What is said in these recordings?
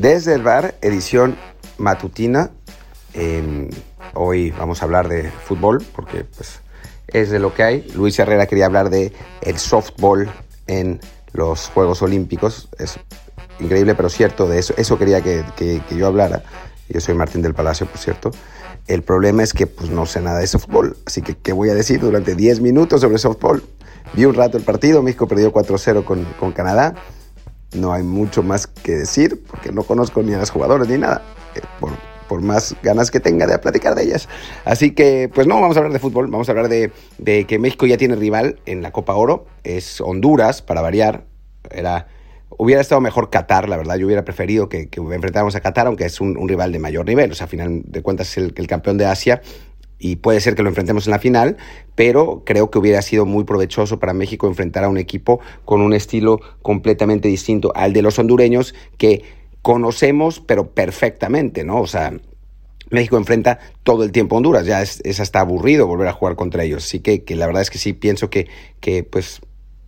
Desde el bar, edición matutina. hoy vamos a hablar de fútbol porque pues, es de lo que hay. Luis Herrera quería hablar de el softball en los Juegos Olímpicos. Es increíble, pero cierto. De eso, eso quería que, que, yo hablara. Yo soy Martín del Palacio, por cierto. El problema es que pues, no sé nada de softball. Así que, ¿qué voy a decir durante 10 minutos sobre softball? Vi un rato el partido. México perdió 4-0 con, con Canadá no hay mucho más que decir porque no conozco ni a los jugadores ni nada, eh, por, por, más ganas que tenga de platicar de ellas. Así que, pues no, vamos a hablar de fútbol, vamos a hablar de, de que México ya tiene rival en la Copa Oro, es Honduras, para variar, era... Hubiera estado mejor Qatar, la verdad. Yo hubiera preferido que, enfrentáramos a Qatar, aunque es un, rival de mayor nivel. O sea, a final de cuentas es el campeón de Asia y puede ser que lo enfrentemos en la final, pero creo que hubiera sido muy provechoso para México enfrentar a un equipo con un estilo completamente distinto al de los hondureños que conocemos, pero perfectamente, ¿no? O sea, México enfrenta todo el tiempo a Honduras, ya es, hasta aburrido volver a jugar contra ellos. Así que, que la verdad es que sí pienso que, que pues,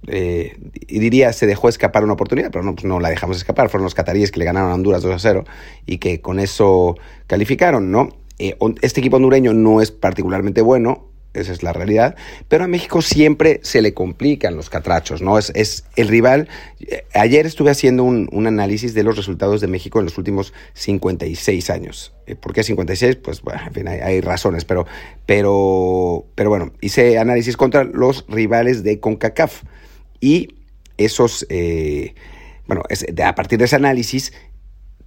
eh, diría se dejó escapar una oportunidad, pero no, pues no la dejamos escapar. Fueron los cataríes que le ganaron a Honduras 2 a 0 y que con eso calificaron, ¿no? Eh, este equipo hondureño no es particularmente bueno, esa es la realidad, pero a México siempre se le complican los catrachos, ¿no? Es, es el rival. Eh, ayer estuve haciendo un, un, análisis de los resultados de México en los últimos 56 años. Eh, ¿Por qué 56? Pues, bueno, en fin, hay, razones, pero, pero, pero bueno, hice análisis contra los rivales de CONCACAF y esos, bueno, a partir de ese análisis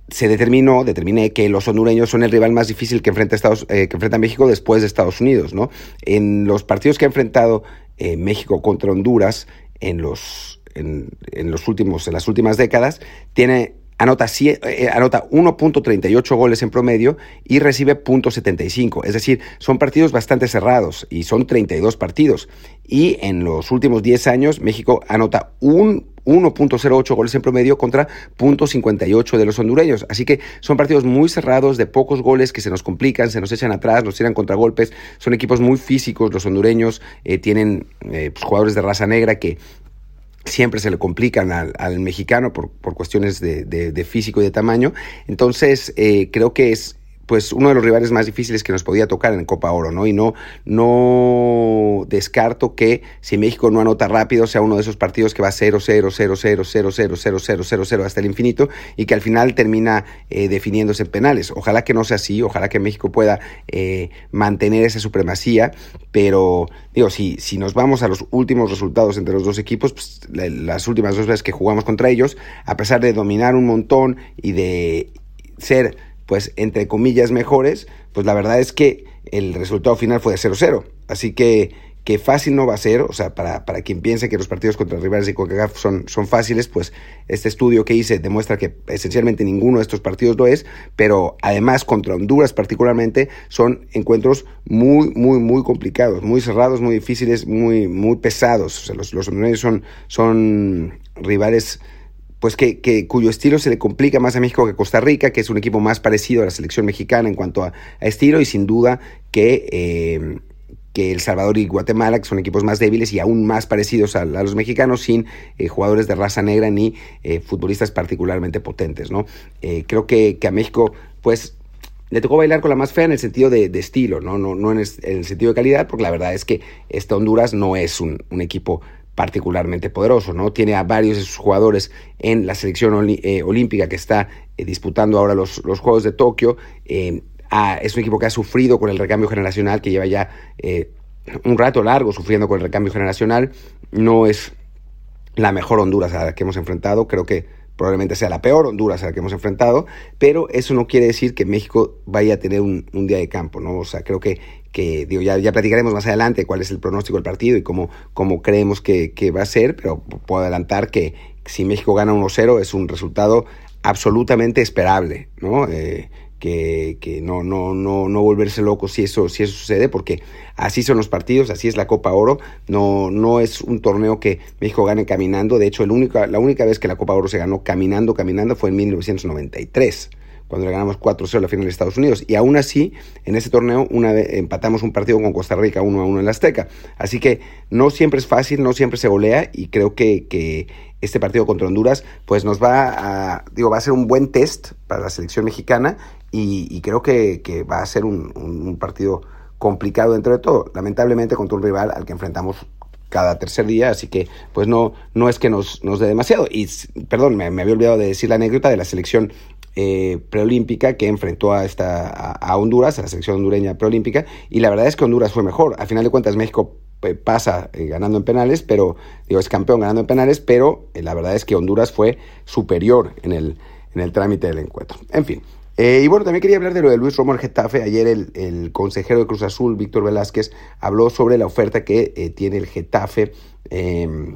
se determinó, determiné que los hondureños son el rival más difícil que enfrenta, Estados, eh, que enfrenta México después de Estados Unidos, ¿no? En los partidos que ha enfrentado eh, México contra Honduras en los, en, en, los últimos, en las últimas décadas, tiene anota, eh, anota 1.38 goles en promedio y recibe .75. Es decir, son partidos bastante cerrados y son 32 partidos. Y en los últimos 10 años, México anota un 1.08 goles en promedio contra .58 de los hondureños. Así que son partidos muy cerrados, de pocos goles que se nos complican, se nos echan atrás, nos tiran contragolpes. Son equipos muy físicos, los hondureños eh, tienen eh, pues, jugadores de raza negra que siempre se le complican al, mexicano por, por cuestiones de, de, de, físico y de tamaño. Entonces, eh, creo que es pues uno de los rivales más difíciles que nos podía tocar en Copa Oro, ¿no? Y no, no descarto que si México no anota rápido sea uno de esos partidos que va 0 0 0 0 0 0 0 0 0 0 hasta el infinito y que al final termina eh, definiéndose en penales. Ojalá que no sea así, ojalá que México pueda eh, mantener esa supremacía, pero digo, si, si nos vamos a los últimos resultados entre los dos equipos, pues, las últimas dos veces que jugamos contra ellos, a pesar de dominar un montón y de ser pues entre comillas mejores, pues la verdad es que el resultado final fue de 0-0. Así que, que fácil no va a ser, o sea, para, para quien piense que los partidos contra rivales de CONCACAF son, son fáciles, pues este estudio que hice demuestra que esencialmente ninguno de estos partidos lo es, pero además contra Honduras particularmente son encuentros muy, muy, muy complicados, muy cerrados, muy difíciles, muy, muy pesados. O sea, los, los hondureños son, son rivales pues que, que, cuyo estilo se le complica más a México que a Costa Rica, que es un equipo más parecido a la selección mexicana en cuanto a, a estilo, y sin duda que, eh, que El Salvador y Guatemala, que son equipos más débiles y aún más parecidos a, los mexicanos, sin eh, jugadores de raza negra ni eh, futbolistas particularmente potentes, ¿no? Creo que, que, a México, pues, le tocó bailar con la más fea en el sentido de, de estilo, ¿no? No, no en, el, en, el, sentido de calidad, porque la verdad es que esta Honduras no es un, un equipo particularmente poderoso, ¿no? Tiene a varios de sus jugadores en la selección eh, olímpica que está eh, disputando ahora los, los, Juegos de Tokio. Eh, a, es un equipo que ha sufrido con el recambio generacional, que lleva ya un rato largo sufriendo con el recambio generacional. No es la mejor Honduras a la que hemos enfrentado, creo que probablemente sea la peor Honduras a la que hemos enfrentado, pero eso no quiere decir que México vaya a tener un, un día de campo, ¿no? O sea, creo que que digo, ya, ya platicaremos más adelante cuál es el pronóstico del partido y cómo, cómo creemos que, que va a ser, pero puedo adelantar que si México gana 1-0 es un resultado absolutamente esperable, ¿no? Eh, que, que, no, no, no, no volverse loco si eso, si eso sucede, porque así son los partidos, así es la Copa Oro, no, no es un torneo que México gane caminando, de hecho el único, la única vez que la Copa Oro se ganó caminando, caminando fue en 1993 cuando le ganamos 4-0 la final de Estados Unidos. Y aún así, en ese torneo una vez empatamos un partido con Costa Rica 1-1 en la Azteca. Así que no siempre es fácil, no siempre se golea y creo que, que este partido contra Honduras pues nos va a, digo, va a ser un buen test para la selección mexicana y, creo que, que, va a ser un, partido complicado dentro de todo. Lamentablemente contra un rival al que enfrentamos cada tercer día, así que pues no, no es que nos, nos dé demasiado. Y perdón, me, había olvidado de decir la anécdota de la selección eh, preolímpica que enfrentó a, esta, a, Honduras, a la selección hondureña preolímpica, y la verdad es que Honduras fue mejor. Al final de cuentas México eh, pasa eh, ganando en penales, pero digo, es campeón ganando en penales, pero la verdad es que Honduras fue superior en el trámite del encuentro. En fin, eh, y bueno, también quería hablar de lo de Luis Romo al Getafe. Ayer el, consejero de Cruz Azul, Víctor Velázquez, habló sobre la oferta que eh, tiene el Getafe. Eh,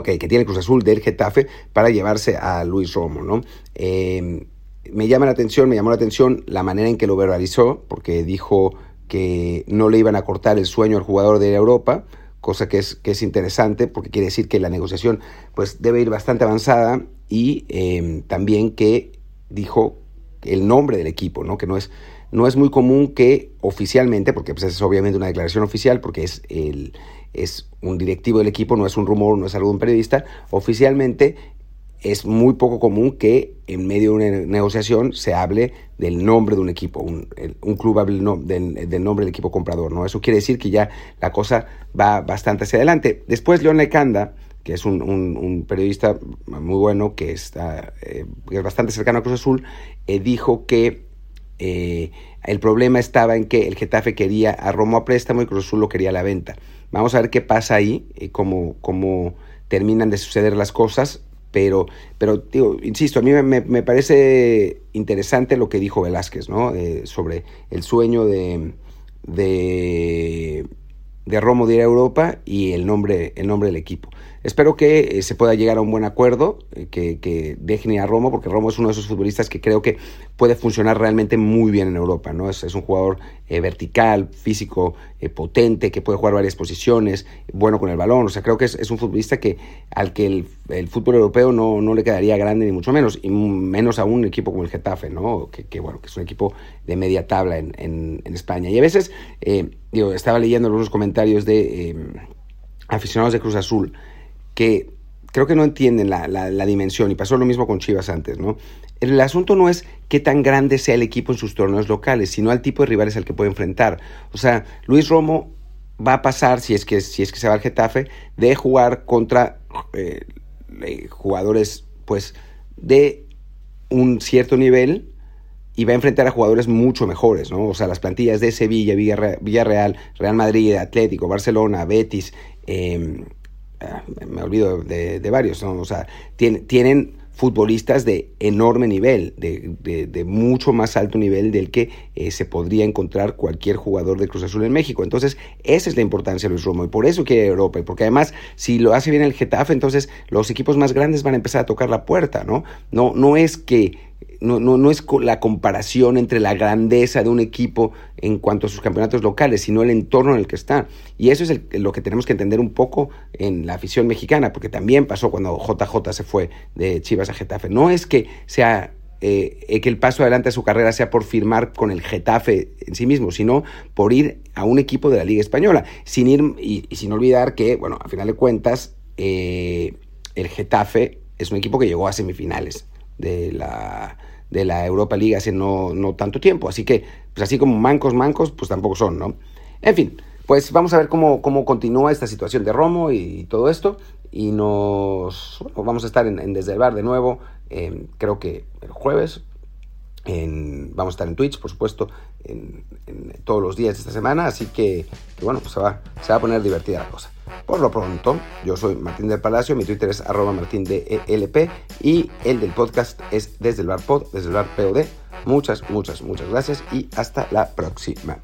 que tiene Cruz Azul del Getafe para llevarse a Luis Romo, ¿no? Em, me llama la atención, me llamó la atención la manera en que lo verbalizó, porque dijo que no le iban a cortar el sueño al jugador de Europa, cosa que es, que es interesante, porque quiere decir que la negociación pues, debe ir bastante avanzada y em, también que dijo el nombre del equipo, ¿no? Que no es, no es muy común que oficialmente, porque pues, es obviamente una declaración oficial, porque es, el, es un directivo del equipo, no es un rumor, no es algo de un periodista, oficialmente es muy poco común que en medio de una negociación se hable del nombre de un equipo, un, un club hable del, nombre del equipo comprador, ¿no? Eso quiere decir que ya la cosa va bastante hacia adelante. Después León Lecanda que es un, periodista muy bueno, que, está, eh, es bastante cercano a Cruz Azul, eh, dijo que eh, el problema estaba en que el Getafe quería a Romo a préstamo y Cruz Azul lo quería a la venta. Vamos a ver qué pasa ahí, cómo, cómo terminan de suceder las cosas, pero, pero digo, insisto, a mí me, parece interesante lo que dijo Velázquez, ¿no? sobre el sueño de, de, de Romo de ir a Europa y el nombre, el nombre del equipo. Espero que eh, se pueda llegar a un buen acuerdo, eh, que, dejen ir a Romo, porque Romo es uno de esos futbolistas que creo que puede funcionar realmente muy bien en Europa. ¿no? Es, un jugador eh, vertical, físico, potente, que puede jugar varias posiciones, bueno con el balón. O sea, creo que es, un futbolista que, al que el, fútbol europeo no, no, le quedaría grande, ni mucho menos, y menos a un equipo como el Getafe, ¿no? que, bueno, que es un equipo de media tabla en, en, España. Y a veces, digo, estaba leyendo algunos comentarios de aficionados de Cruz Azul que creo que no entienden la, dimensión y pasó lo mismo con Chivas antes, ¿no? El asunto no es qué tan grande sea el equipo en sus torneos locales, sino al tipo de rivales al que puede enfrentar. O sea, Luis Romo va a pasar, si es que, si es que se va al Getafe, de jugar contra eh, eh, jugadores, pues, de un cierto nivel y va a enfrentar a jugadores mucho mejores, ¿no? O sea, las plantillas de Sevilla, Villarreal, Real Madrid, Atlético, Barcelona, Betis, eh, Ah, me olvido de, varios, o sea, tienen futbolistas de enorme nivel, de, mucho más alto nivel del que eh, se podría encontrar cualquier jugador de Cruz Azul en México. Entonces, esa es la importancia de Luis Romo y por eso quiere Europa y porque además, si lo hace bien el Getafe, entonces los equipos más grandes van a empezar a tocar la puerta, ¿no? No, no es que no, no, no, es la comparación entre la grandeza de un equipo en cuanto a sus campeonatos locales, sino el entorno en el que está. Y eso es lo que tenemos que entender un poco en la afición mexicana, porque también pasó cuando JJ se fue de Chivas a Getafe. No es que sea eh, que el paso adelante a su carrera sea por firmar con el Getafe en sí mismo, sino por ir a un equipo de la Liga Española. Sin ir y, sin olvidar que, bueno, a final de cuentas, eh, el Getafe es un equipo que llegó a semifinales de la de la Europa League hace no, no tanto tiempo. Así que, pues así como mancos, mancos, pues tampoco son, ¿no? En fin, pues vamos a ver cómo, cómo continúa esta situación de Romo y todo esto. Y nos vamos a estar en, Desde el Bar de nuevo, creo que el jueves. vamos a estar en Twitch, por supuesto, en, todos los días de esta semana. Así que, bueno, pues se va, se va a poner divertida la cosa. Por lo pronto, yo soy Martín del Palacio, mi Twitter es arroba martindelp y el del podcast es desde el bar pod, desde el bar POD. Muchas, muchas, muchas gracias y hasta la próxima.